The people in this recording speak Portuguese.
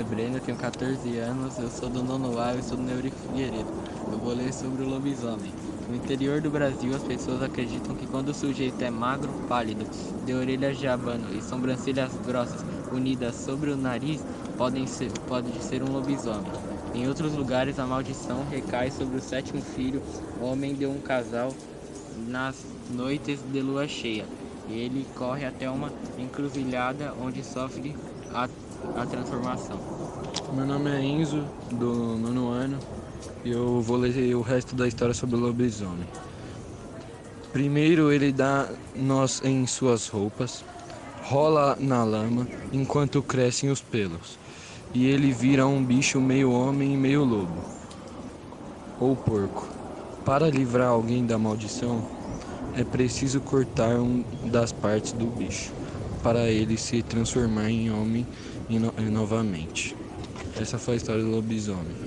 é Breno, tenho 14 anos, eu sou do nono A, eu sou do Neurico Figueiredo. Eu vou ler sobre o lobisomem. No interior do Brasil, as pessoas acreditam que quando o sujeito é magro, pálido, de orelhas de abano e sobrancelhas grossas unidas sobre o nariz, podem ser, pode ser um lobisomem. Em outros lugares, a maldição recai sobre o sétimo filho, homem de um casal, nas noites de lua cheia. Ele corre até uma encruzilhada onde sofre a, a transformação. Meu nome é Enzo, do nono ano, e eu vou ler o resto da história sobre o lobisomem. Primeiro ele dá nós em suas roupas, rola na lama enquanto crescem os pelos, e ele vira um bicho meio homem e meio lobo, ou porco. Para livrar alguém da maldição, é preciso cortar um das partes do bicho, para ele se transformar em homem no novamente. Essa foi a história do lobisomem.